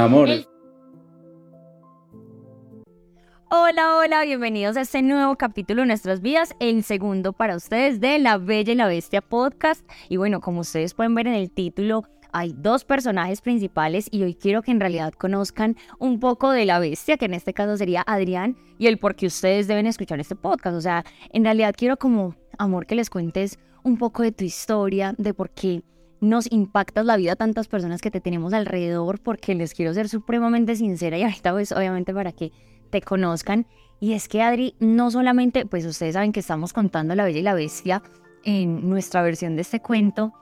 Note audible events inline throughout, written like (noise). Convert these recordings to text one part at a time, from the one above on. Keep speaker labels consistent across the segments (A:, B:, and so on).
A: Mi amor.
B: Hola, hola, bienvenidos a este nuevo capítulo de nuestras vidas, el segundo para ustedes de La Bella y la Bestia podcast. Y bueno, como ustedes pueden ver en el título, hay dos personajes principales y hoy quiero que en realidad conozcan un poco de la bestia, que en este caso sería Adrián, y el por qué ustedes deben escuchar este podcast. O sea, en realidad quiero como, amor, que les cuentes un poco de tu historia, de por qué nos impactas la vida a tantas personas que te tenemos alrededor, porque les quiero ser supremamente sincera y ahorita pues obviamente para que te conozcan. Y es que Adri, no solamente, pues ustedes saben que estamos contando La Bella y la Bestia en nuestra versión de este cuento,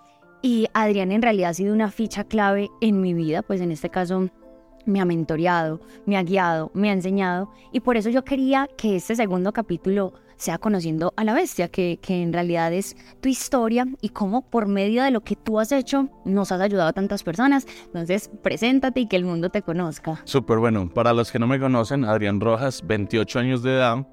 B: y Adrián en realidad ha sido una ficha clave en mi vida, pues en este caso me ha mentoreado, me ha guiado, me ha enseñado, y por eso yo quería que este segundo capítulo sea conociendo a la bestia, que, que en realidad es tu historia y cómo por medio de lo que tú has hecho nos has ayudado a tantas personas. Entonces, preséntate y que el mundo te conozca.
A: Súper bueno. Para los que no me conocen, Adrián Rojas, 28 años de edad.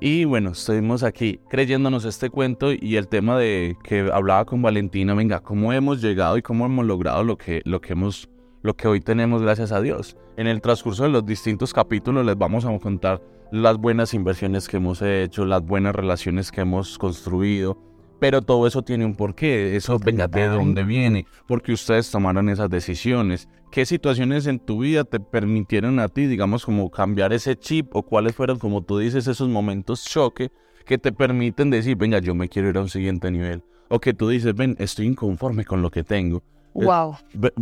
A: Y bueno, estuvimos aquí creyéndonos este cuento y el tema de que hablaba con Valentina, venga, cómo hemos llegado y cómo hemos logrado lo que, lo que hemos lo que hoy tenemos gracias a Dios. En el transcurso de los distintos capítulos les vamos a contar las buenas inversiones que hemos hecho, las buenas relaciones que hemos construido, pero todo eso tiene un porqué, eso venga de dónde viene, porque ustedes tomaron esas decisiones, qué situaciones en tu vida te permitieron a ti, digamos, como cambiar ese chip o cuáles fueron, como tú dices, esos momentos choque que te permiten decir, venga, yo me quiero ir a un siguiente nivel, o que tú dices, ven, estoy inconforme con lo que tengo.
B: Wow.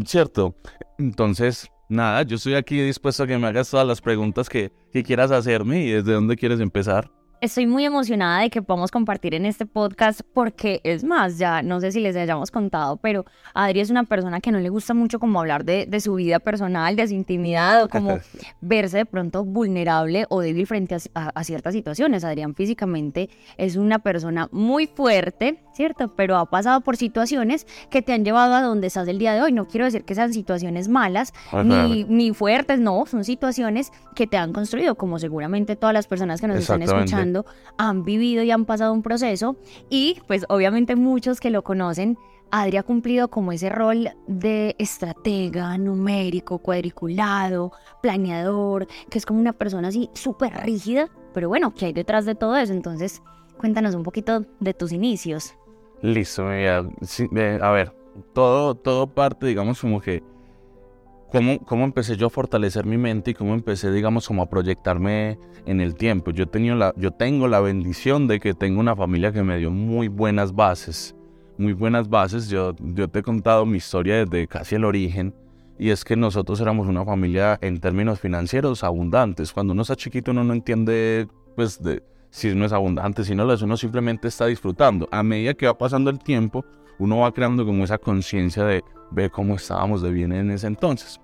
A: ¿Cierto? Entonces, nada, yo estoy aquí dispuesto a que me hagas todas las preguntas que, que quieras hacerme y desde dónde quieres empezar.
B: Estoy muy emocionada de que podamos compartir en este podcast porque es más, ya no sé si les hayamos contado, pero Adri es una persona que no le gusta mucho como hablar de, de su vida personal, de su intimidad o como (laughs) verse de pronto vulnerable o débil frente a, a, ciertas situaciones. Adrián físicamente es una persona muy fuerte, ¿cierto? Pero ha pasado por situaciones que te han llevado a donde estás el día de hoy. No quiero decir que sean situaciones malas ni, ni fuertes, no, son situaciones que te han construido, como seguramente todas las personas que nos están escuchando han vivido y han pasado un proceso y pues obviamente muchos que lo conocen, Adri ha cumplido como ese rol de estratega, numérico, cuadriculado, planeador, que es como una persona así súper rígida, pero bueno, ¿qué hay detrás de todo eso? Entonces, cuéntanos un poquito de tus inicios.
A: Listo, a ver, todo, todo parte, digamos, como que cómo, cómo empecé yo a fortalecer mi mente y cómo empecé, digamos, como a proyectarme en el tiempo. Yo, tenido la, yo tengo la bendición de que tengo una familia que me dio muy buenas bases, muy buenas bases. Yo, yo te he contado mi historia desde casi el origen y es que nosotros éramos una familia en términos financieros abundantes. Cuando uno está chiquito uno no entiende, pues, de, si no es abundante, si no lo es, uno simplemente está disfrutando. A medida que va pasando el tiempo, uno va creando como esa conciencia de ver cómo estábamos de bien en ese entonces.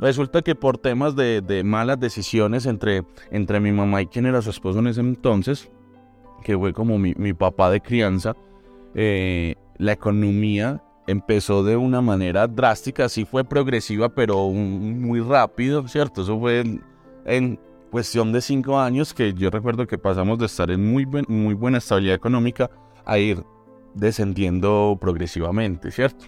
A: Resulta que por temas de, malas decisiones entre, entre mi mamá y quien era su esposo en ese entonces, que fue como mi, papá de crianza, eh, la economía empezó de una manera drástica, sí fue progresiva, pero muy rápido, ¿cierto? Eso fue en, cuestión de cinco años que yo recuerdo que pasamos de estar en muy, muy buena estabilidad económica a ir descendiendo progresivamente, ¿cierto?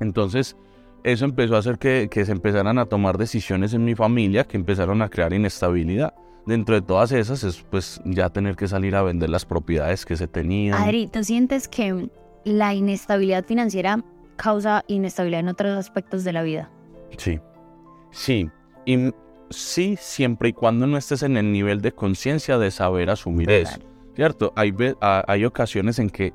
A: Entonces, eso empezó a hacer que, se empezaran a tomar decisiones en mi familia que empezaron a crear inestabilidad. Dentro de todas esas es pues ya tener que salir a vender las propiedades que se tenían.
B: Adri, ¿tú sientes que la inestabilidad financiera causa inestabilidad en otros aspectos de la vida?
A: Sí, sí. Y sí, siempre y cuando no estés en el nivel de conciencia de saber asumir eso. ¿Cierto? Hay, hay ocasiones en que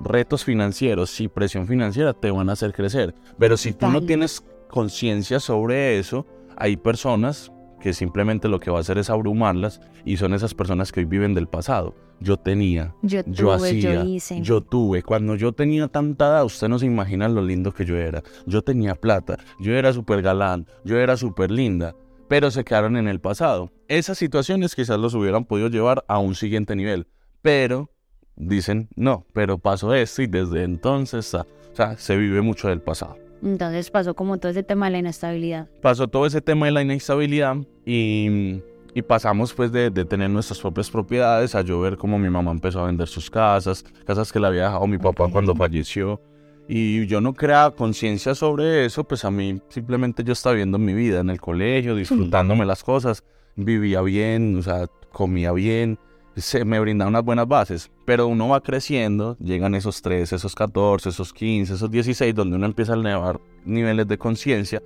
A: retos financieros y presión financiera te van a hacer crecer. Pero si tú no tienes conciencia sobre eso, hay personas que simplemente lo que va a hacer es abrumarlas y son esas personas que hoy viven del pasado. Yo tenía, yo, hacía, yo, tuve. Cuando yo tenía tanta edad, usted no se imagina lo lindo que yo era. Yo tenía plata, yo era súper galán, yo era súper linda, pero se quedaron en el pasado. Esas situaciones quizás los hubieran podido llevar a un siguiente nivel, pero dicen, no, pero pasó esto y desde entonces, o sea, se vive mucho del pasado.
B: Entonces pasó como todo ese tema de la inestabilidad.
A: Pasó todo ese tema de la inestabilidad y, y pasamos pues de, de, tener nuestras propias propiedades a yo ver cómo mi mamá empezó a vender sus casas, casas que le había dejado mi papá cuando falleció. Y yo no creaba conciencia sobre eso, pues a mí simplemente yo estaba viendo mi vida en el colegio, disfrutándome las cosas, vivía bien, o sea, comía bien, se me brindaba unas buenas bases. Pero uno va creciendo, llegan esos 13, esos 14, esos 15, esos 16, donde uno empieza a elevar niveles de conciencia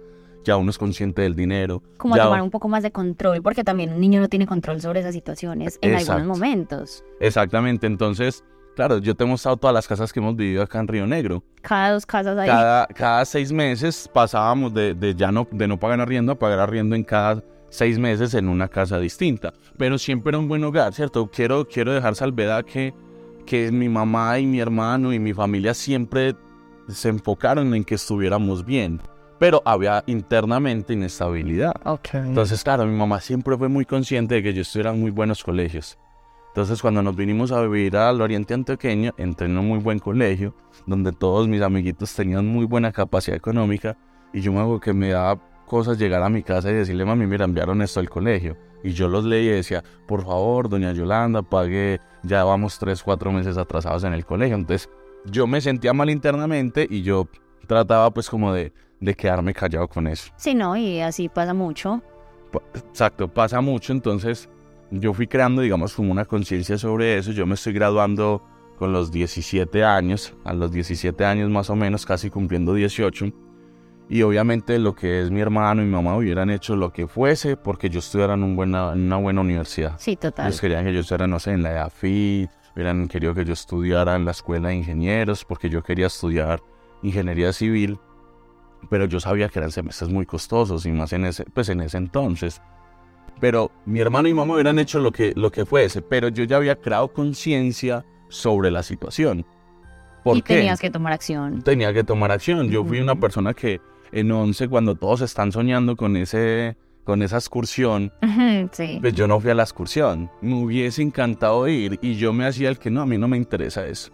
A: ya uno es consciente del dinero.
B: Como a tomar un poco más de control, porque también un niño no tiene control sobre esas situaciones en algunos momentos.
A: Exactamente, entonces, claro, yo te he mostrado todas las casas que hemos vivido acá en Río Negro.
B: Cada dos casas ahí.
A: Cada, cada seis meses pasábamos de, de, ya no, de no pagar arriendo a pagar arriendo en cada seis meses en una casa distinta. Pero siempre era un buen hogar, ¿cierto? Quiero, quiero dejar salvedad que, que mi mamá y mi hermano y mi familia siempre se enfocaron en que estuviéramos bien pero había internamente inestabilidad. Entonces, claro, mi mamá siempre fue muy consciente de que yo estuviera en muy buenos colegios. Entonces, cuando nos vinimos a vivir al Oriente Antioqueño, entré en un muy buen colegio, donde todos mis amiguitos tenían muy buena capacidad económica, y yo me hago que me daba cosas llegar a mi casa y decirle, mami, mira, enviaron esto al colegio. Y yo los leí y decía, por favor, doña Yolanda, pague, ya vamos tres, cuatro meses atrasados en el colegio. Entonces, yo me sentía mal internamente y yo trataba pues como de de quedarme callado con eso.
B: Sí, no, y así pasa mucho.
A: Exacto, pasa mucho, entonces yo fui creando, digamos, como una conciencia sobre eso. Yo me estoy graduando con los 17 años, a los 17 años más o menos, casi cumpliendo 18. Y obviamente lo que es mi hermano y mi mamá hubieran hecho lo que fuese porque yo estudiara en, un buena, en una buena universidad.
B: Sí, total.
A: Ellos querían que yo estuviera, no sé, en la EAFIT, hubieran querido que yo estudiara en la escuela de ingenieros porque yo quería estudiar ingeniería civil pero yo sabía que eran semestres muy costosos y más en ese, pues en ese entonces. Pero mi hermano y mamá hubieran hecho lo que, lo que fuese, pero yo ya había creado conciencia sobre la situación.
B: ¿Por y tenías que tomar acción.
A: Tenía que tomar acción. Yo fui una persona que en 11, cuando todos están soñando con ese con esa excursión, pues yo no fui a la excursión. Me hubiese encantado ir y yo me hacía el que no, a mí no me interesa eso.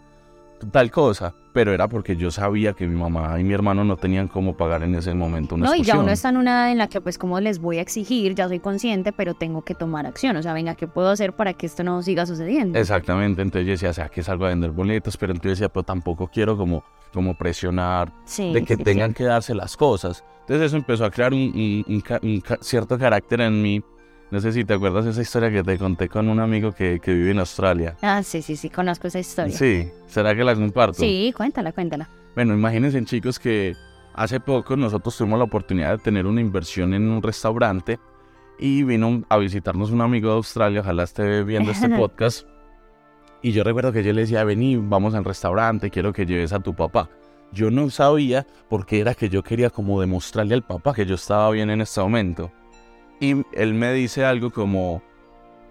A: Tal cosa, pero era porque yo sabía que mi mamá y mi hermano no tenían cómo pagar en ese momento una No, y
B: ya uno está en una en la que pues como les voy a exigir, ya soy consciente, pero tengo que tomar acción, o sea, venga, ¿qué puedo hacer para que esto no siga sucediendo?
A: Exactamente, entonces yo decía, o sea, que salgo a vender boletos, pero entonces decía, pero tampoco quiero como, como presionar de que tengan que darse las cosas. Entonces eso empezó a crear un cierto carácter en mí no sé si te acuerdas de esa historia que te conté con un amigo que, que, vive en Australia.
B: Ah, sí, sí, sí, conozco esa historia.
A: Sí, ¿será que la comparto?
B: Sí, cuéntala, cuéntala.
A: Bueno, imagínense chicos que hace poco nosotros tuvimos la oportunidad de tener una inversión en un restaurante y vino a visitarnos un amigo de Australia, ojalá esté viendo este (laughs) podcast. Y yo recuerdo que yo le decía, vení, vamos al restaurante, quiero que lleves a tu papá. Yo no sabía por qué era que yo quería como demostrarle al papá que yo estaba bien en este momento. Y él me dice algo como,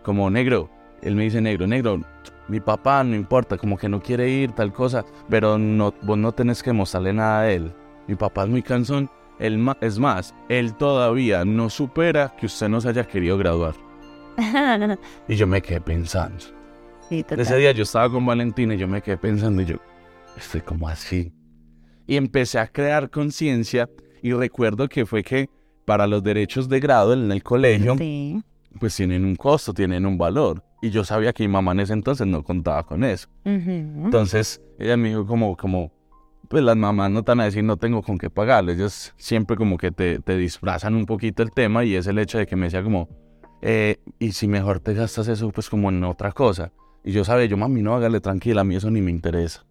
A: como negro. Él me dice negro, negro, mi papá no importa, como que no quiere ir, tal cosa, pero no, vos no tenés que mostrarle nada a él. Mi papá es muy cansón. Él, es más, él todavía no supera que usted no se haya querido graduar. (laughs) y yo me quedé pensando. Ese día yo estaba con Valentina y yo me quedé pensando y yo, estoy como así. Y empecé a crear conciencia y recuerdo que fue que para los derechos de grado en el colegio, pues tienen un costo, tienen un valor. Y yo sabía que mi mamá en ese entonces no contaba con eso. Entonces, ella me dijo como, como, pues las mamás no están a decir no tengo con qué pagarle. Ellos siempre como que te, te disfrazan un poquito el tema y es el hecho de que me decía como, eh, y si mejor te gastas eso pues como en otra cosa. Y yo sabía, yo mami, no, hágale tranquila, a mí eso ni me interesa.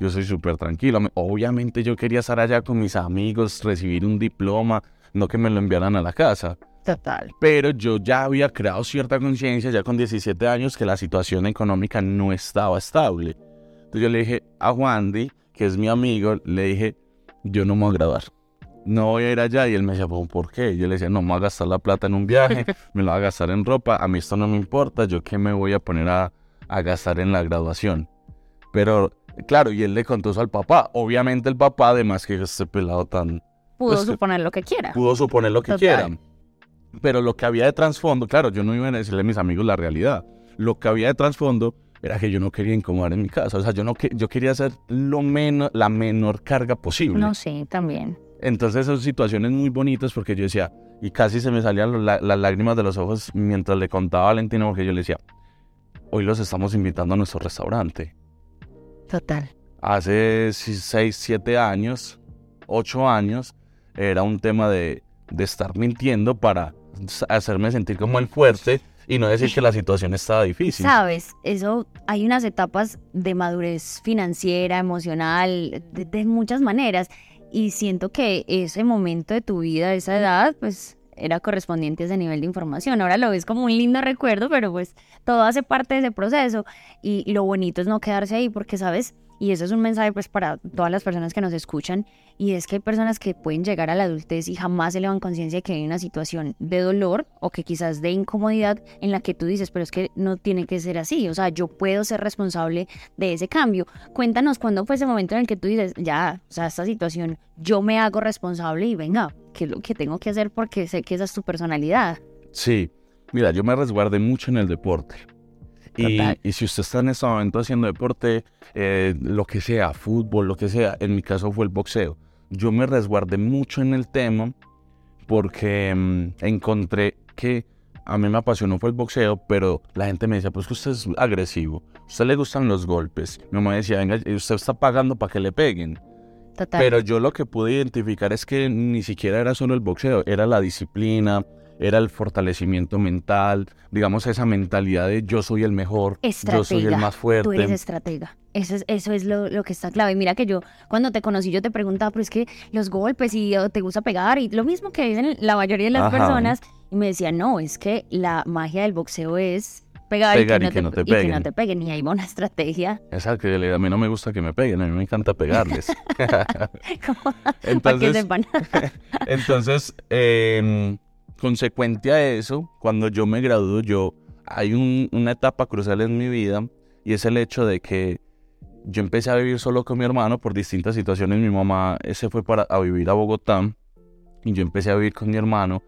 A: Yo soy súper tranquilo. Obviamente yo quería estar allá con mis amigos, recibir un diploma, no que me lo enviaran a la casa.
B: Total.
A: Pero yo ya había creado cierta conciencia, ya con 17 años, que la situación económica no estaba estable. Entonces yo le dije a Wandy, que es mi amigo, le dije, yo no me voy a graduar. No voy a ir allá. Y él me decía, ¿por qué? Yo le decía, no me voy a gastar la plata en un viaje, (laughs) me lo voy a gastar en ropa, a mí esto no me importa, yo qué me voy a poner a, a gastar en la graduación. Pero, claro, y él le contó eso al papá. Obviamente el papá, además que este pelado tan
B: Pudo pues, suponer lo que quiera.
A: Pudo suponer lo que quiera. Pero lo que había de trasfondo, claro, yo no iba a decirle a mis amigos la realidad. Lo que había de trasfondo era que yo no quería incomodar en mi casa. O sea, yo, no yo quería hacer lo menos, la menor carga posible.
B: No, sí, también.
A: Entonces, son situaciones muy bonitas porque yo decía, y casi se me salían las lágrimas de los ojos mientras le contaba a Valentina, porque yo le decía, hoy los estamos invitando a nuestro restaurante.
B: Total.
A: hace 6, 7 años, 8 años, era un tema de, de estar mintiendo para hacerme sentir como el fuerte y no decir que la situación estaba difícil.
B: Sabes, eso hay unas etapas de madurez financiera, emocional, de, de, muchas maneras. Y siento que ese momento de tu vida, esa edad, pues era correspondiente a ese nivel de información. Ahora lo ves como un lindo recuerdo, pero pues todo hace parte de ese proceso. Y lo bonito es no quedarse ahí, porque, ¿sabes? Y eso es un mensaje pues para todas las personas que nos escuchan. Y es que hay personas que pueden llegar a la adultez y jamás se elevan conciencia de que hay una situación de dolor o que quizás de incomodidad en la que tú dices, pero es que no tiene que ser así, o sea, yo puedo ser responsable de ese cambio. Cuéntanos cuándo fue ese momento en el que tú dices, ya, o sea, esta situación yo me hago responsable y venga, ¿qué es lo que tengo que hacer porque sé que esa es tu personalidad?
A: Sí, mira, yo me resguardé mucho en el deporte y, si usted está en este momento haciendo deporte, eh, lo que sea, fútbol, lo que sea, en mi caso fue el boxeo. Yo me resguardé mucho en el tema porque mm, encontré que a mí me apasionó fue el boxeo, pero la gente me decía, pues que usted es agresivo, a usted le gustan los golpes. Mi mamá decía, venga, usted está pagando para que le peguen. Pero yo lo que pude identificar es que ni siquiera era solo el boxeo, era la disciplina, era el fortalecimiento mental, digamos esa mentalidad de yo soy el mejor, yo soy el más fuerte.
B: Tú eres estratega. Eso es, eso es lo, que está clave. Mira que yo, cuando te conocí, yo te preguntaba, pero es que los golpes y te gusta pegar y lo mismo que dicen la mayoría de las personas. Y me decía, no, es que la magia del boxeo es pegar, y, que, no te, peguen. Y que no te peguen. Y hay una estrategia.
A: Exacto, a mí no me gusta que me peguen, a mí me encanta pegarles. (laughs) (laughs)
B: entonces, (laughs)
A: entonces eh, consecuente a eso, cuando yo me graduo, yo hay una etapa crucial en mi vida y es el hecho de que yo empecé a vivir solo con mi hermano por distintas situaciones. Mi mamá se fue para, a vivir a Bogotá y yo empecé a vivir con mi hermano.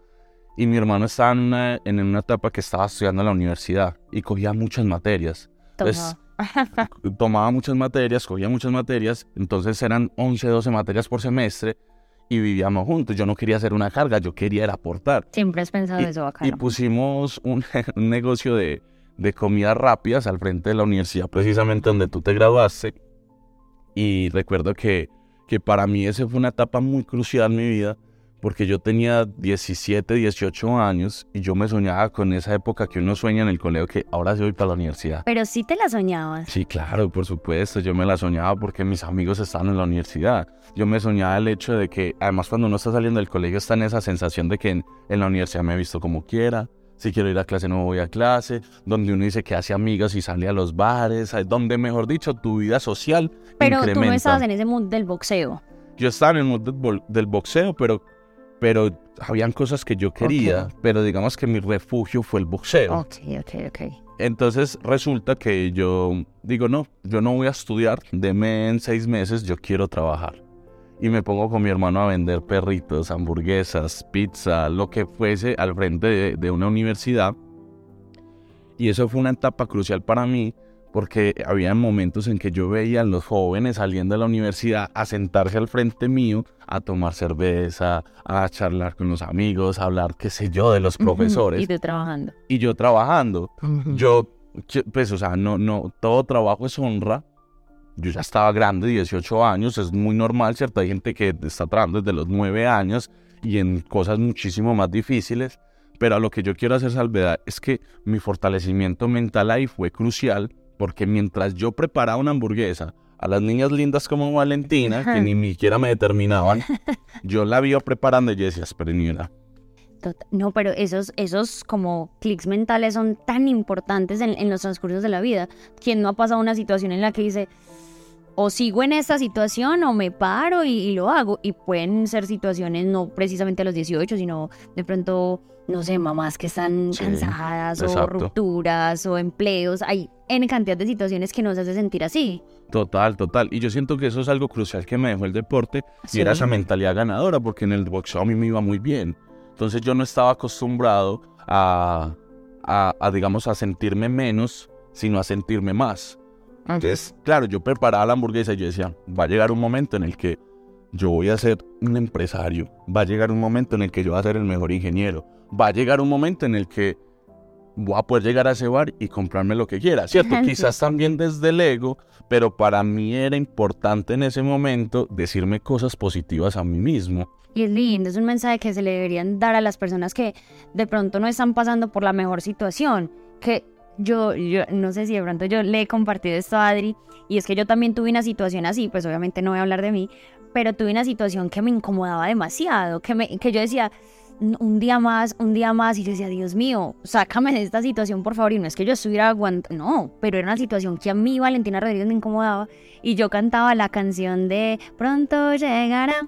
A: Y mi hermano estaba en una, en una etapa que estaba estudiando en la universidad y cogía muchas materias. Entonces, (laughs) tomaba muchas materias, cogía muchas materias. Entonces eran 11, 12 materias por semestre y vivíamos juntos. Yo no quería hacer una carga, yo quería aportar.
B: Siempre has pensado eso, acá.
A: Y pusimos (laughs) un, negocio de, de comidas rápidas al frente de la universidad, precisamente donde tú te graduaste. Y recuerdo que, que para mí esa fue una etapa muy crucial en mi vida porque yo tenía 17, 18 años y yo me soñaba con esa época que uno sueña en el colegio que ahora sí voy para la universidad.
B: Pero sí te la soñabas.
A: Sí, claro, por supuesto, yo me la soñaba porque mis amigos estaban en la universidad. Yo me soñaba el hecho de que, además cuando uno está saliendo del colegio está en esa sensación de que en, la universidad me he visto como quiera, si quiero ir a clase no voy a clase, donde uno dice que hace amigas y sale a los bares, donde mejor dicho tu vida social
B: Pero tú no estabas en ese mundo del boxeo.
A: Yo estaba en el mundo del boxeo, pero pero habían cosas que yo quería, pero digamos que mi refugio fue el boxeo.
B: Ok, ok, ok.
A: Entonces resulta que yo digo, no, yo no voy a estudiar, deme en seis meses, yo quiero trabajar. Y me pongo con mi hermano a vender perritos, hamburguesas, pizza, lo que fuese al frente de, de una universidad. Y eso fue una etapa crucial para mí porque había momentos en que yo veía a los jóvenes saliendo de la universidad a sentarse al frente mío, a tomar cerveza, a charlar con los amigos, a hablar, qué sé yo, de los profesores.
B: Y tú trabajando.
A: Y yo trabajando. Yo, pues, o sea, no, no, todo trabajo es honra. Yo ya estaba grande, 18 años, es muy normal, ¿cierto? Hay gente que está trabajando desde los 9 años y en cosas muchísimo más difíciles. Pero a lo que yo quiero hacer salvedad es que mi fortalecimiento mental ahí fue crucial porque mientras yo preparaba una hamburguesa a las niñas lindas como Valentina, que ni siquiera me determinaban, (laughs) yo la vi preparando y yo decía, espera,
B: no, pero esos, esos como clics mentales son tan importantes en, los transcursos de la vida. ¿Quién no ha pasado una situación en la que dice, o sigo en esta situación o me paro y, lo hago? Y pueden ser situaciones no precisamente a los 18, sino de pronto, no sé, mamás que están cansadas o rupturas o empleos. Hay en cantidad de situaciones que nos hace sentir así.
A: Total, total. Y yo siento que eso es algo crucial que me dejó el deporte y era esa mentalidad ganadora, porque en el boxeo a mí me iba muy bien. Entonces yo no estaba acostumbrado a, a, digamos, a sentirme menos, sino a sentirme más. Entonces, claro, yo preparaba la hamburguesa y yo decía, va a llegar un momento en el que yo voy a ser un empresario, va a llegar un momento en el que yo voy a ser el mejor ingeniero, va a llegar un momento en el que voy a poder llegar a ese bar y comprarme lo que quiera, ¿cierto? (laughs)
B: Sí.
A: Quizás también desde el ego, pero para mí era importante en ese momento decirme cosas positivas a mí mismo.
B: Y es lindo, es un mensaje que se le deberían dar a las personas que de pronto no están pasando por la mejor situación. Que yo, yo no sé si de pronto yo le he compartido esto a Adri, y es que yo también tuve una situación así, pues obviamente no voy a hablar de mí, pero tuve una situación que me incomodaba demasiado, que, me, que yo decía, "N- un día más, un día más, y yo decía, Dios mío, sácame de esta situación, por favor, y no es que yo estuviera aguantando, no, pero era una situación que a mí, Valentina Rodríguez, me incomodaba, y yo cantaba la canción de Pronto llegará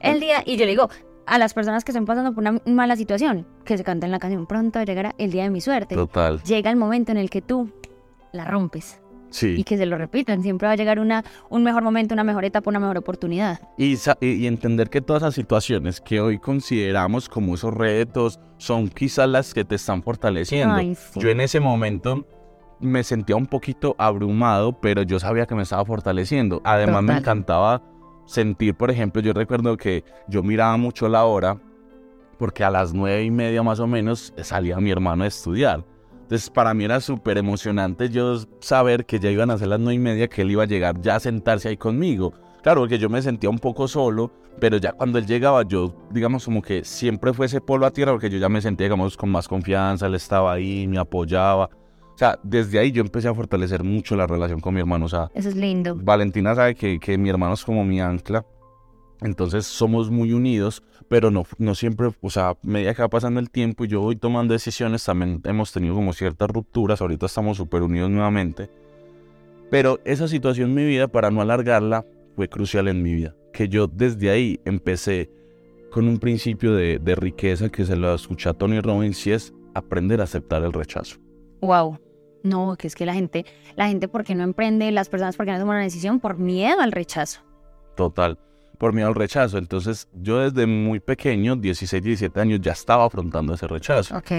B: el día, y yo le digo a las personas que estén pasando por una mala situación, que se canten la canción, pronto llegará el día de mi suerte.
A: Total.
B: Llega el momento en el que tú la rompes y
A: Sí.
B: que se lo repitan, siempre va a llegar una, un mejor momento, una mejor etapa, una mejor oportunidad.
A: Y, y- y entender que todas esas situaciones que hoy consideramos como esos retos son quizás las que te están fortaleciendo.
B: Ay, sí.
A: Yo en ese momento me sentía un poquito abrumado, pero yo sabía que me estaba fortaleciendo. Además me
B: Total.
A: encantaba sentir, por ejemplo, yo recuerdo que yo miraba mucho la hora, porque a las nueve y media más o menos salía mi hermano a estudiar. Entonces para mí era súper emocionante yo saber que ya iban a ser las nueve y media, que él iba a llegar ya a sentarse ahí conmigo. Claro, porque yo me sentía un poco solo, pero ya cuando él llegaba, yo, digamos, como que siempre fue ese polo a tierra, porque yo ya me sentía, digamos, con más confianza, él estaba ahí, me apoyaba. O sea, desde ahí yo empecé a fortalecer mucho la relación con mi hermano. O sea,
B: Eso es lindo.
A: Valentina sabe que, que mi hermano es como mi ancla. Entonces somos muy unidos, pero no, no siempre, o sea, a medida que va pasando el tiempo y yo voy tomando decisiones, también hemos tenido como ciertas rupturas, ahorita estamos súper unidos nuevamente. Pero esa situación en mi vida, para no alargarla, fue crucial en mi vida. Que yo desde ahí empecé con un principio de, de riqueza que se lo escuché a Tony Robbins y es aprender a aceptar el rechazo.
B: Wow. No, que es que la gente, la gente, ¿por qué no emprende? Las personas, ¿por qué no toman una decisión? Por miedo al rechazo.
A: Total, por miedo al rechazo. Entonces yo desde muy pequeño, 16, 17 años, ya estaba afrontando ese rechazo.
B: Ok.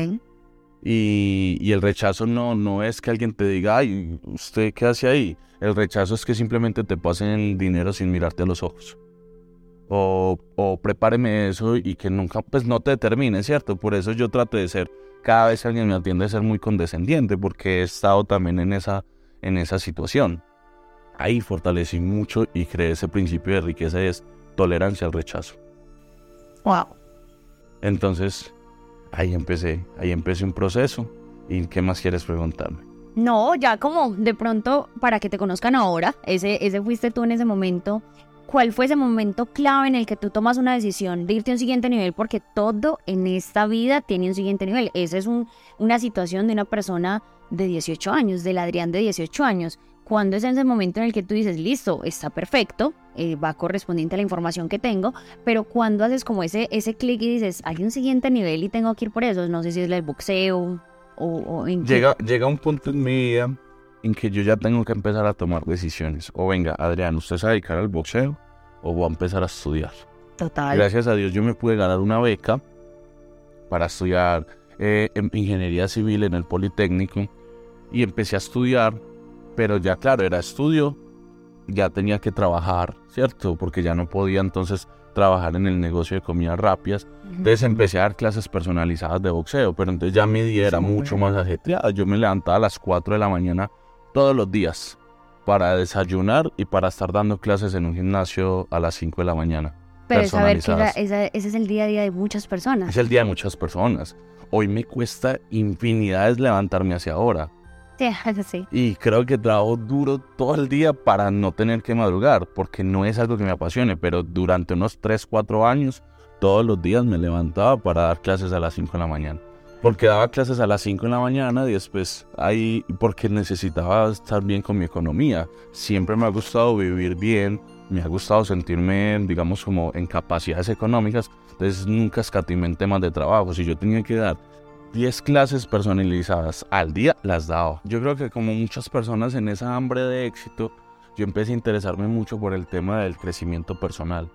A: Y, y el rechazo no, no es que alguien te diga, ay, ¿usted qué hace ahí? El rechazo es que simplemente te pasen el dinero sin mirarte a los ojos. O, o prepáreme eso y que nunca, pues no te determine, ¿cierto? Por eso yo trato de ser, cada vez que alguien me atiende, de ser muy condescendiente, porque he estado también en esa, en esa situación. Ahí fortalecí mucho y creé ese principio de riqueza es tolerancia al rechazo.
B: Wow.
A: Entonces, ahí empecé, ahí empecé un proceso. ¿Y qué más quieres preguntarme?
B: No, ya como de pronto, para que te conozcan ahora, ese, ese fuiste tú en ese momento. ¿Cuál fue ese momento clave en el que tú tomas una decisión de irte a un siguiente nivel? Porque todo en esta vida tiene un siguiente nivel. Esa es un- una situación de una persona de 18 años, del Adrián de 18 años. ¿Cuándo es ese momento en el que tú dices, listo, está perfecto, eh, va correspondiente a la información que tengo, pero cuando haces como ese, ese clic y dices, hay un siguiente nivel y tengo que ir por eso? No sé si es el boxeo o, o en qué-
A: Llega, llega un punto en mi vida en que yo ya tengo que empezar a tomar decisiones. O venga, Adrián, ¿usted se va a dedicar al boxeo o va a empezar a estudiar?
B: Total.
A: Gracias a Dios yo me pude ganar una beca para estudiar eh, en ingeniería civil en el Politécnico y empecé a estudiar, pero ya claro, era estudio, ya tenía que trabajar, ¿cierto? Porque ya no podía entonces trabajar en el negocio de comidas rápidas. Entonces empecé a dar clases personalizadas de boxeo, pero entonces ya mi día era mucho más ajetreada. Yo me levantaba a las 4 de la mañana todos los días para desayunar y para estar dando clases en un gimnasio a las 5 de la mañana.
B: Pero saber que esa-
A: personalizadas.
B: esa- ese es el día a día de muchas personas.
A: Es el día de muchas personas. Hoy me cuesta infinidades levantarme hacia ahora.
B: Sí, (laughs) eso sí.
A: Y creo que trabajo duro todo el día para no tener que madrugar, porque no es algo que me apasione, pero durante unos 3, 4 años, todos los días me levantaba para dar clases a las 5 de la mañana. Porque daba clases a las 5 de la mañana y después ahí, porque necesitaba estar bien con mi economía. Siempre me ha gustado vivir bien, me ha gustado sentirme, digamos, como en capacidades económicas, entonces nunca escatimé en temas de trabajo. Si yo tenía que dar 10 clases personalizadas al día, las daba. Yo creo que como muchas personas en esa hambre de éxito, yo empecé a interesarme mucho por el tema del crecimiento personal.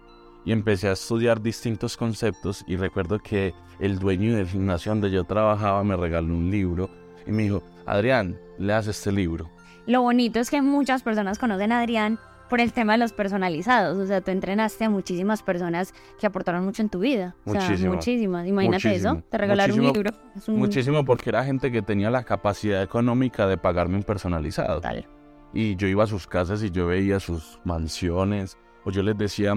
A: Y empecé a estudiar distintos conceptos y recuerdo que el dueño del gimnasio donde yo trabajaba me regaló un libro y me dijo, Adrián, leas este libro.
B: Lo bonito es que muchas personas conocen a Adrián por el tema de los personalizados. O sea, tú entrenaste a muchísimas personas que aportaron mucho en tu vida. O sea,
A: Muchísimo.
B: muchísimas. Imagínate
A: Muchísimo.
B: eso, te regalaron un libro. Es un
A: Muchísimo porque era gente que tenía la capacidad económica de pagarme un personalizado.
B: total.
A: Y yo iba a sus casas y yo veía sus mansiones. O yo les decía,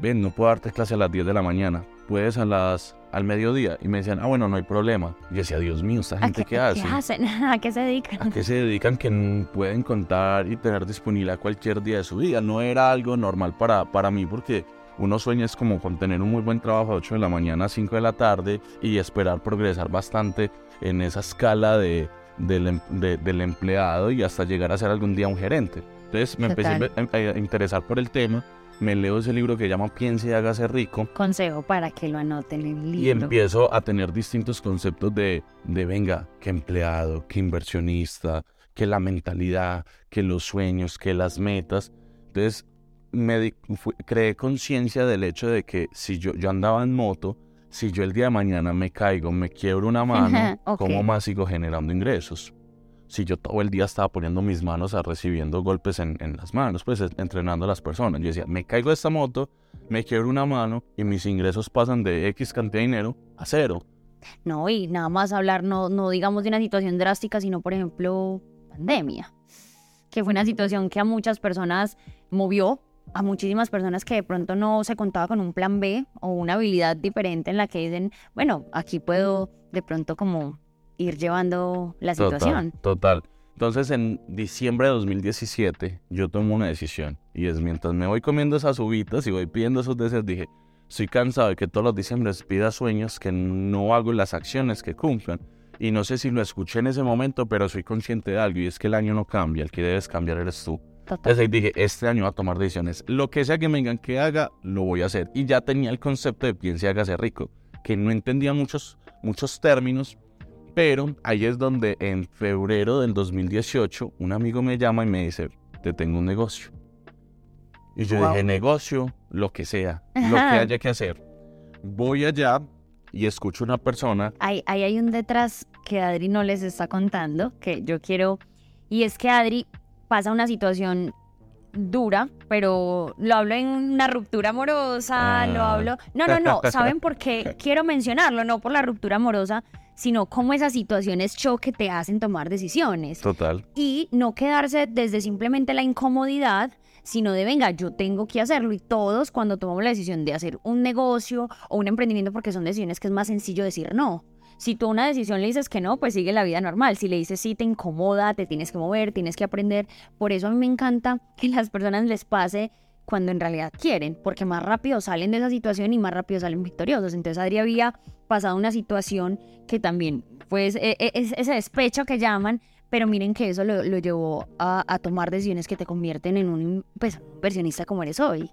A: ven, no puedo darte clase a las 10 de la mañana. Puedes a las al mediodía. Y me decían, ah, bueno, no hay problema. Y yo decía, Dios mío, ¿esta
B: ¿A
A: gente qué, hace?
B: ¿Qué hacen? (laughs) ¿A qué se dedican?
A: ¿A qué se dedican que pueden contar y tener disponibilidad cualquier día de su vida? No era algo normal para, para mí porque uno sueña es como con tener un muy buen trabajo a 8 de la mañana a 5 de la tarde y esperar progresar bastante en esa escala de, del, em- de- del empleado y hasta llegar a ser algún día un gerente. Entonces me empecé a
B: Total.
A: a a interesar por el tema, me leo ese libro que llama Piense y hágase rico
B: Consejo para que lo anoten en el libro.
A: y empiezo a tener distintos conceptos de, de venga, que empleado, que inversionista, que la mentalidad, que los sueños, que las metas. Entonces, me di- creé conciencia del hecho de que si yo, yo andaba en moto, si yo el día de mañana me caigo, me quiebro una mano. (laughs) ¿cómo más sigo generando ingresos? Si yo todo el día estaba poniendo mis manos a recibiendo golpes en, las manos, pues entrenando a las personas. Yo decía, me caigo de esta moto, me quiebro una mano y mis ingresos pasan de X cantidad de dinero a cero.
B: No, y nada más hablar, no, no digamos de una situación drástica, sino por ejemplo, pandemia, que fue una situación que a muchas personas movió, a muchísimas personas que de pronto no se contaba con un plan B o una habilidad diferente en la que dicen, bueno, aquí puedo de pronto como ir llevando la situación.
A: Total. Entonces en diciembre de 2017 yo tomo una decisión y es mientras me voy comiendo esas uvitas y voy pidiendo esos deseos, dije, estoy cansado de que todos los diciembres pida sueños que no hago las acciones que cumplan. Y no sé si lo escuché en ese momento, pero soy consciente de algo y es que el año no cambia, el que debes cambiar eres tú.
B: Total.
A: Entonces dije, este año voy a tomar decisiones. Lo que sea que me digan que haga, lo voy a hacer. Y ya tenía el concepto de piense hágase rico, que no entendía muchos, muchos términos, pero ahí es donde en febrero del 2018 un amigo me llama y me dice, te tengo un negocio. Y yo
B: Wow.
A: dije, negocio, lo que sea, lo que haya que hacer. Voy allá y escucho una persona
B: Ahí, ahí hay un detrás que Adri no les está contando, que yo quiero, y es que Adri pasa una situación dura, pero lo hablo en una ruptura amorosa, lo
A: Ah.
B: hablo... No, no, no, ¿saben por qué (laughs) quiero mencionarlo? No por la ruptura amorosa, sino cómo esas situaciones choque te hacen tomar decisiones
A: total.
B: y no quedarse desde simplemente la incomodidad, sino de, venga, yo tengo que hacerlo. Y todos cuando tomamos la decisión de hacer un negocio o un emprendimiento, porque son decisiones que es más sencillo decir no. Si tú a una decisión le dices que no, pues sigue la vida normal. Si le dices sí, te incomoda, te tienes que mover, tienes que aprender. Por eso a mí me encanta que las personas les pase cuando en realidad quieren, porque más rápido salen de esa situación y más rápido salen victoriosos. Entonces Adri había pasado una situación que también fue ese, e- e- ese despecho que llaman, pero miren que eso lo, lo llevó a, a tomar decisiones que te convierten en un pues, inversionista como eres hoy.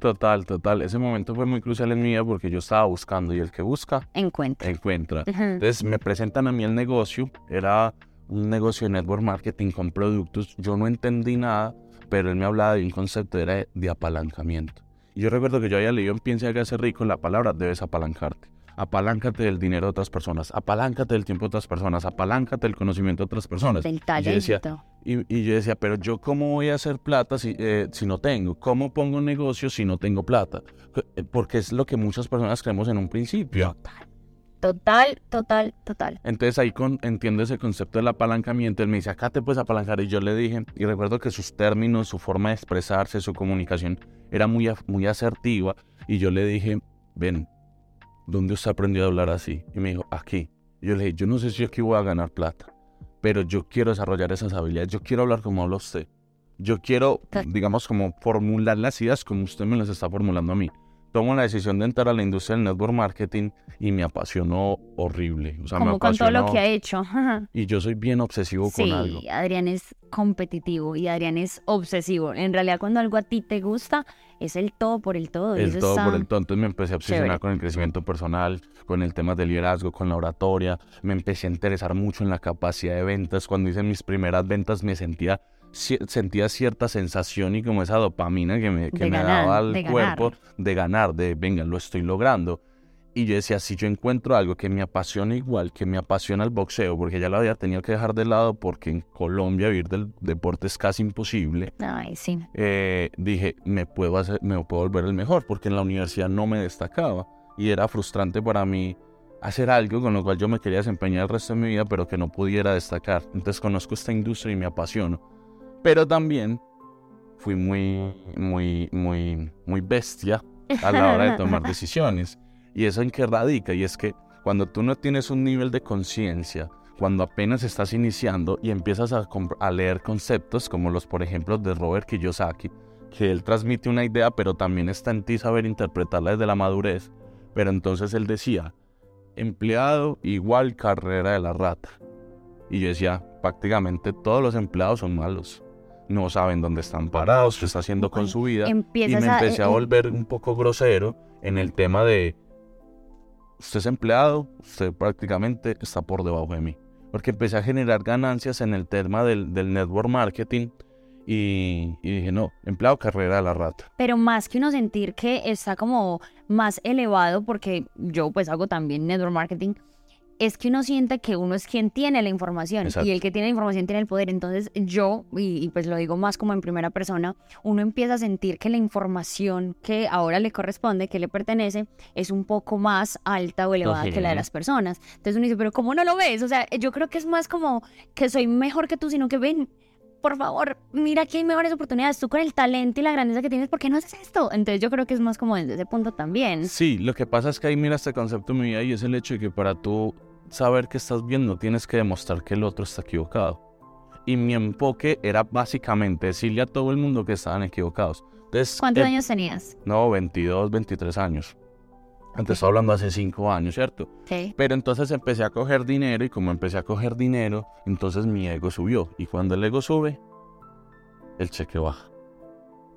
A: Total, total. Ese momento fue muy crucial en mi vida porque yo estaba buscando y el que busca,
B: Encuentra.
A: encuentra.
B: Ujú.
A: Entonces me presentan a mí el negocio, era un negocio de network marketing con productos, yo no entendí nada, pero él me hablaba de un concepto, era de, apalancamiento. Y yo recuerdo que yo había leído en Piensa que hacer rico la palabra debes apalancarte. Apaláncate del dinero de otras personas, apaláncate del tiempo de otras personas, apaláncate del conocimiento de otras personas.
B: Del
A: Y yo decía,
B: talento.
A: y, y yo decía, pero yo cómo voy a hacer plata si, eh, si no tengo? ¿Cómo pongo un negocio si no tengo plata? Eh, Porque es lo que muchas personas creemos en un principio.
B: Total, total, total.
A: Entonces ahí con, entiendo ese concepto del apalancamiento. Él me dice, acá te puedes apalancar. Y yo le dije, y recuerdo que sus términos, su forma de expresarse, su comunicación era muy, muy asertiva. Y yo le dije, ven, ¿dónde usted aprendió a hablar así? Y me dijo, aquí. Y yo le dije, yo no sé si aquí voy a ganar plata, pero yo quiero desarrollar esas habilidades. Yo quiero hablar como habla usted. Yo quiero, digamos, como formular las ideas como usted me las está formulando a mí. Tomo la decisión de entrar a la industria del network marketing y me apasionó horrible. O sea, me
B: Como con todo lo que ha hecho. (laughs)
A: Y yo soy bien obsesivo con algo.
B: Sí, Adrián es competitivo y Adrián es obsesivo. En realidad, cuando algo a ti te gusta, es el todo por el todo.
A: El todo
B: está-
A: por el todo. Entonces me empecé a obsesionar
B: chévere.
A: con el crecimiento personal, con el tema del liderazgo, con la oratoria. Me empecé a interesar mucho en la capacidad de ventas. Cuando hice mis primeras ventas me sentía, sentía cierta sensación y como esa dopamina que me, que me
B: ganar,
A: daba al
B: de ganar.
A: cuerpo de ganar, de venga, lo estoy logrando. Y yo decía, si yo encuentro algo que me apasiona igual, que me apasiona el boxeo, porque ya lo había tenido que dejar de lado porque en Colombia vivir del deporte es casi imposible.
B: Ay, sí.
A: Eh, dije, me puedo, hacer, me puedo volver el mejor, porque en la universidad no me destacaba. Y era frustrante para mí hacer algo con lo cual yo me quería desempeñar el resto de mi vida, pero que no pudiera destacar. Entonces conozco esta industria y me apasiono. Pero también fui muy, muy, muy, muy bestia a la hora de (laughs) tomar decisiones. Y eso en qué radica, y es que cuando tú no tienes un nivel de conciencia, cuando apenas estás iniciando y empiezas a, a, leer conceptos como los, por ejemplo, de Robert Kiyosaki, que él transmite una idea, pero también está en ti saber interpretarla desde la madurez. Pero entonces él decía, empleado igual carrera de la rata. Y yo decía, prácticamente todos los empleados son malos. No saben dónde están parados, qué está haciendo con su vida. y me empecé a, a eh, eh. volver un poco grosero en el tema de, usted es empleado, usted prácticamente está por debajo de mí. Porque empecé a generar ganancias en el tema del, del network marketing y, dije, no, empleado carrera de la rata.
B: Pero más que uno sentir que está como más elevado, porque yo pues hago también network marketing, es que uno siente que uno es quien tiene la información y el que tiene la información tiene el poder. Entonces yo, y, pues lo digo más como en primera persona, uno empieza a sentir que la información que ahora le corresponde, que le pertenece, es un poco más alta o elevada que la de las personas. Entonces uno dice, pero ¿cómo no lo ves? O sea, yo creo que es más como que soy mejor que tú, sino que ven, por favor, mira que hay mejores oportunidades. Tú con el talento y la grandeza que tienes, ¿por qué no haces esto? Entonces yo creo que es más como desde ese punto también.
A: Sí, lo que pasa es que ahí mira este concepto mi vida y es el hecho de que para tú saber que estás viendo tienes que demostrar que el otro está equivocado. Y mi enfoque era básicamente decirle a todo el mundo que estaban equivocados. Entonces,
B: ¿Cuántos eh, años tenías?
A: No, 22, 23 años. Antes estaba hablando hace cinco años, ¿cierto?
B: Sí.
A: Pero entonces empecé a coger dinero y como empecé a coger dinero, entonces mi ego subió. Y cuando el ego sube, el cheque baja.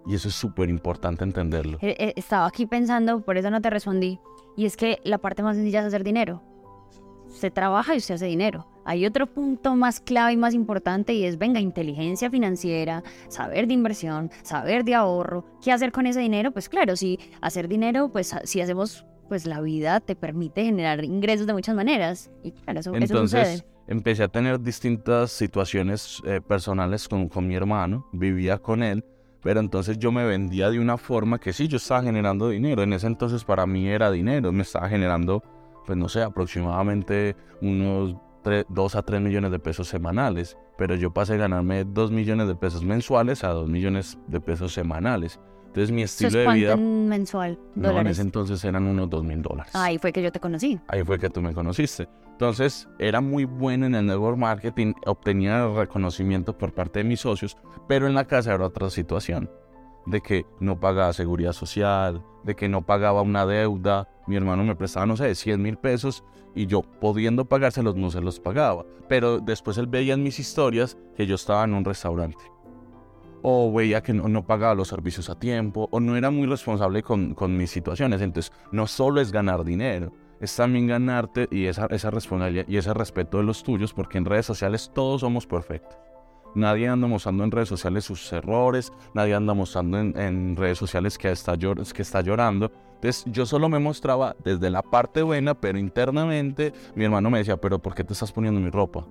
A: Y eso es súper importante entenderlo.
B: Eh, eh, estaba aquí pensando, por eso no te respondí. Y es que la parte más sencilla es hacer dinero. Se trabaja y se hace dinero. Hay otro punto más clave y más importante y es, venga, inteligencia financiera, saber de inversión, saber de ahorro. ¿Qué hacer con ese dinero? Pues claro, si hacer dinero, pues si hacemos pues la vida te permite generar ingresos de muchas maneras. Y claro, eso, Entonces,
A: empecé a tener distintas situaciones eh, personales con, con mi hermano, vivía con él, pero entonces yo me vendía de una forma que sí, yo estaba generando dinero. En ese entonces para mí era dinero, me estaba generando, pues no sé, aproximadamente unos 2 a 3 millones de pesos semanales, pero yo pasé a ganarme 2 millones de pesos mensuales a 2 millones de pesos semanales. Entonces mi estilo de vida...
B: mensual?
A: No, en ese entonces eran unos dos mil dólares.
B: Ahí fue que yo te conocí.
A: Ahí fue que tú me conociste. Entonces era muy bueno en el network marketing, obtenía reconocimiento por parte de mis socios, pero en la casa era otra situación, de que no pagaba seguridad social, de que no pagaba una deuda. Mi hermano me prestaba, no sé, 100 mil pesos y yo pudiendo pagárselos no se los pagaba. Pero después él veía en mis historias que yo estaba en un restaurante o veía que no, pagaba los servicios a tiempo, o no era muy responsable con, mis situaciones. Entonces, no solo es ganar dinero, es también ganarte y esa responsabilidad y ese respeto de los tuyos, porque en redes sociales todos somos perfectos. Nadie anda mostrando en redes sociales sus errores, nadie anda mostrando en, redes sociales que está, que está llorando. Entonces yo solo me mostraba desde la parte buena, pero internamente mi hermano me decía, pero ¿por qué te estás poniendo mi ropa?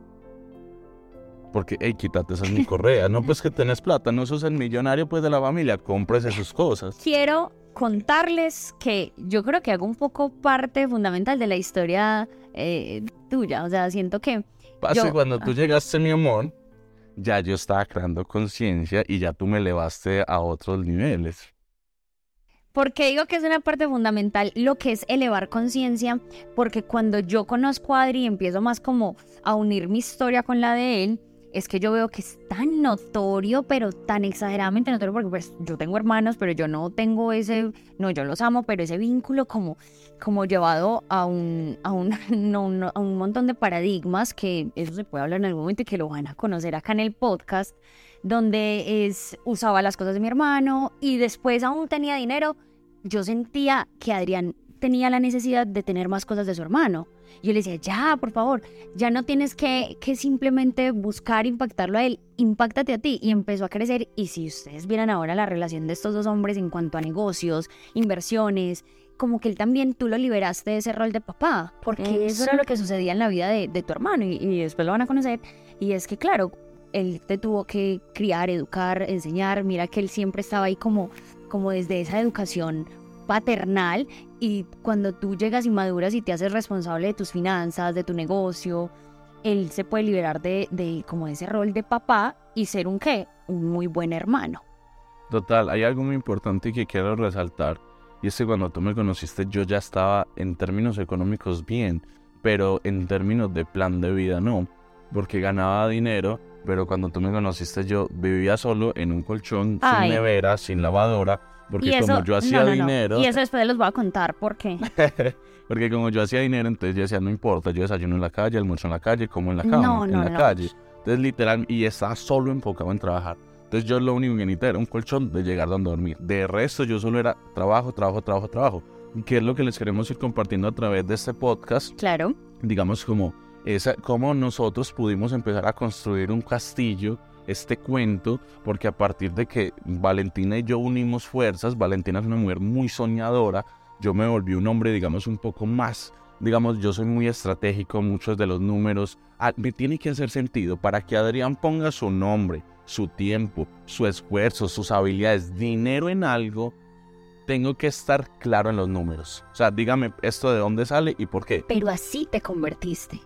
A: porque, hey, quítate, esa es mi (laughs) correa. No, pues que tenés plata, no sos el millonario pues de la familia, cómprese sus cosas.
B: Quiero contarles que yo creo que hago un poco parte fundamental de la historia eh, tuya. O sea, siento que.
A: Pase, cuando tú llegaste, mi amor, ya yo estaba creando conciencia y ya tú me elevaste a otros niveles.
B: Porque digo que es una parte fundamental lo que es elevar conciencia, porque cuando yo conozco a Adri y empiezo más como a unir mi historia con la de él, es que yo veo que es tan notorio, pero tan exageradamente notorio, porque pues yo tengo hermanos, pero yo no tengo ese, no, yo los amo, pero ese vínculo como, como llevado a un, a un, (laughs) no, a un montón de paradigmas, que eso se puede hablar en algún momento y que lo van a conocer acá en el podcast, donde es, usaba las cosas de mi hermano y después aún tenía dinero, yo sentía que Adrián tenía la necesidad de tener más cosas de su hermano yo le decía, ya, por favor, ya no tienes que, que simplemente buscar impactarlo a él, impactate a ti. Y empezó a crecer. Y si ustedes vieran ahora la relación de estos dos hombres en cuanto a negocios, inversiones, como que él también, tú lo liberaste de ese rol de papá, porque eso era lo que sucedía en la vida de, de tu hermano y, y después lo van a conocer. Y es que, claro, él te tuvo que criar, educar, enseñar. Mira que él siempre estaba ahí como, como desde esa educación paternal y cuando tú llegas y maduras y te haces responsable de tus finanzas, de tu negocio, él se puede liberar de, de como ese rol de papá y ser un qué, un muy buen hermano.
A: Total, hay algo muy importante que quiero resaltar y es que cuando tú me conociste yo ya estaba en términos económicos bien, pero en términos de plan de vida no, porque ganaba dinero, pero cuando tú me conociste yo vivía solo en un colchón,
B: Ay.
A: sin nevera, sin lavadora, porque
B: eso,
A: como yo hacía
B: no, no, no.
A: dinero,
B: Y eso después les voy a contar por qué. (laughs)
A: porque como yo hacía dinero, entonces yo decía, no importa, yo desayuno en la calle, almuerzo en la calle, como en la cama,
B: No,
A: en
B: no,
A: la
B: no.
A: calle. Entonces literal, y estaba solo enfocado en trabajar. Entonces yo lo único que necesitaba era un colchón de llegar donde dormir. De resto yo solo era trabajo, trabajo, trabajo, trabajo. Y que es lo que les queremos ir compartiendo a través de este podcast,
B: Claro.
A: digamos como esa, cómo nosotros pudimos empezar a construir un castillo, este cuento, porque a partir de que Valentina y yo unimos fuerzas, Valentina es una mujer muy soñadora, yo me volví un hombre, digamos, un poco más, digamos, yo soy muy estratégico, muchos de los números, ah, me tiene que hacer sentido para que Adrián ponga su nombre, su tiempo, su esfuerzo, sus habilidades, dinero en algo, tengo que estar claro en los números. O sea, dígame esto de dónde sale y por qué.
B: Pero así te convertiste.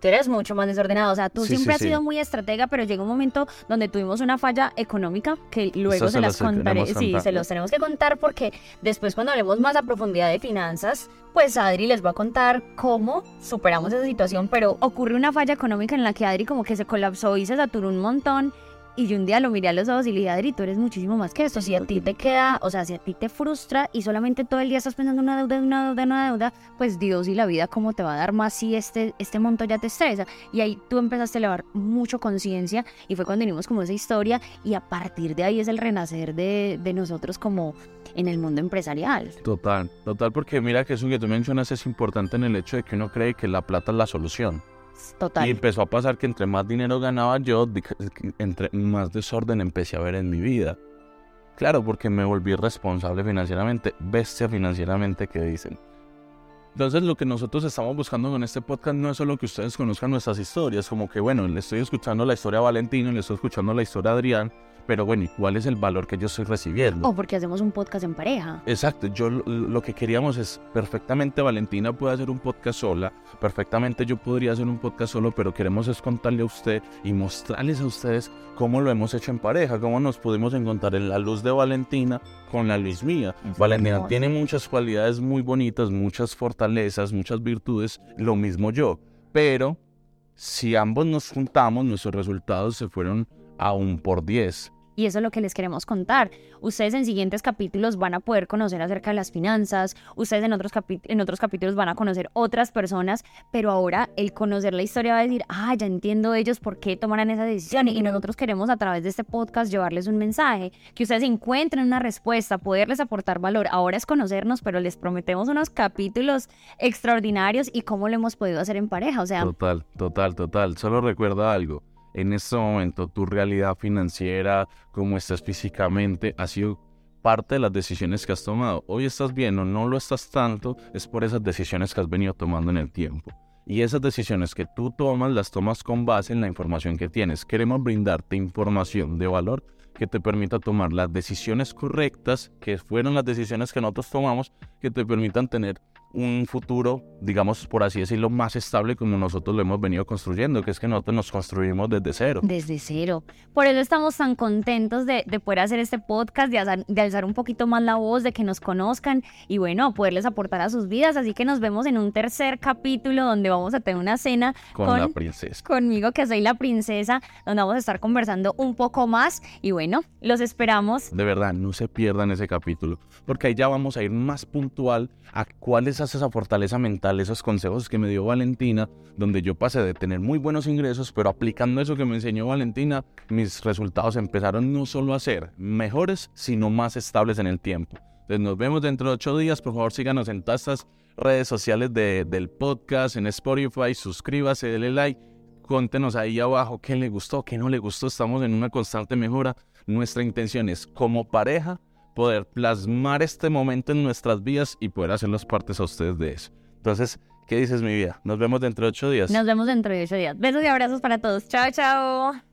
B: Tú eres mucho más desordenado. O sea, tú
A: Sí,
B: siempre
A: sí,
B: has
A: sí.
B: sido muy estratega, pero llega un momento donde tuvimos una falla económica que luego
A: Eso
B: se,
A: se
B: las contaré. Sí, se los tenemos que contar porque después, cuando hablemos más a profundidad de finanzas, pues Adri les va a contar cómo superamos esa situación. Pero ocurre una falla económica en la que Adri como que se colapsó y se saturó un montón. Y yo un día lo miré a los ojos y le dije, Adri, tú eres muchísimo más que esto. Si a ti te queda, o sea, si a ti te frustra y solamente todo el día estás pensando en una deuda, una deuda, una deuda, pues Dios y la vida, ¿cómo te va a dar más si este, este monto ya te estresa? Y ahí tú empezaste a elevar mucho conciencia y fue cuando vinimos como esa historia y a partir de ahí es el renacer de, de nosotros como en el mundo empresarial.
A: Total, total, porque mira que eso que tú mencionas es importante en el hecho de que uno cree que la plata es la solución.
B: Total.
A: Y empezó a pasar que entre más dinero ganaba yo, entre más desorden empecé a ver en mi vida. Claro, porque me volví responsable financieramente, bestia financieramente que dicen. Entonces lo que nosotros estamos buscando con este podcast no es solo que ustedes conozcan nuestras historias, como que bueno, le estoy escuchando la historia a Valentino, le estoy escuchando la historia a Adrián, pero bueno, ¿y cuál es el valor que yo estoy recibiendo?
B: O porque hacemos un podcast en pareja.
A: Exacto, yo lo, que queríamos es perfectamente Valentina puede hacer un podcast sola, perfectamente yo podría hacer un podcast solo, pero queremos es contarle a usted y mostrarles a ustedes cómo lo hemos hecho en pareja, cómo nos pudimos encontrar en la luz de Valentina con la luz mía. Valentina
B: hermoso.
A: tiene muchas cualidades muy bonitas, muchas fortalezas, muchas virtudes, lo mismo yo, pero si ambos nos juntamos, nuestros resultados se fueron a un por 10.
B: Y eso es lo que les queremos contar. Ustedes en siguientes capítulos van a poder conocer acerca de las finanzas, ustedes en otros, en otros capítulos van a conocer otras personas, pero ahora el conocer la historia va a decir, ah, ya entiendo ellos por qué tomarán esa decisión. Y nosotros queremos a través de este podcast llevarles un mensaje, que ustedes encuentren una respuesta, poderles aportar valor. Ahora es conocernos, pero les prometemos unos capítulos extraordinarios y cómo lo hemos podido hacer en pareja. O sea,
A: Total, total, total. Solo recuerda algo. En este momento, tu realidad financiera, cómo estás físicamente, ha sido parte de las decisiones que has tomado. Hoy estás bien o no lo estás tanto, es por esas decisiones que has venido tomando en el tiempo. Y esas decisiones que tú tomas, las tomas con base en la información que tienes. Queremos brindarte información de valor que te permita tomar las decisiones correctas, que fueron las decisiones que nosotros tomamos, que te permitan tener un futuro, digamos, por así decirlo, más estable como nosotros lo hemos venido construyendo, que es que nosotros nos construimos desde cero.
B: Desde cero. Por eso estamos tan contentos de, de poder hacer este podcast, de alzar, de alzar un poquito más la voz, de que nos conozcan y bueno, poderles aportar a sus vidas. Así que nos vemos en un tercer capítulo donde vamos a tener una cena
A: Con,
B: con-
A: la princesa.
B: conmigo, que soy la princesa, donde vamos a estar conversando un poco más. Y bueno, los esperamos.
A: De verdad, no se pierdan ese capítulo, porque ahí ya vamos a ir más puntual a cuál es esa fortaleza mental, esos consejos que me dio Valentina, donde yo pasé de tener muy buenos ingresos, pero aplicando eso que me enseñó Valentina, mis resultados empezaron no solo a ser mejores, sino más estables en el tiempo. Entonces nos vemos dentro de ocho días, por favor síganos en Tastas redes sociales de, del podcast, en Spotify, suscríbase, denle like, cuéntenos ahí abajo qué le gustó, qué no le gustó, estamos en una constante mejora. Nuestra intención es, como pareja, poder plasmar este momento en nuestras vidas y poder hacer las partes a ustedes de eso. Entonces, ¿qué dices mi vida? Nos vemos dentro de ocho días.
B: Nos vemos dentro de ocho días. Besos y abrazos para todos. Chao, chao.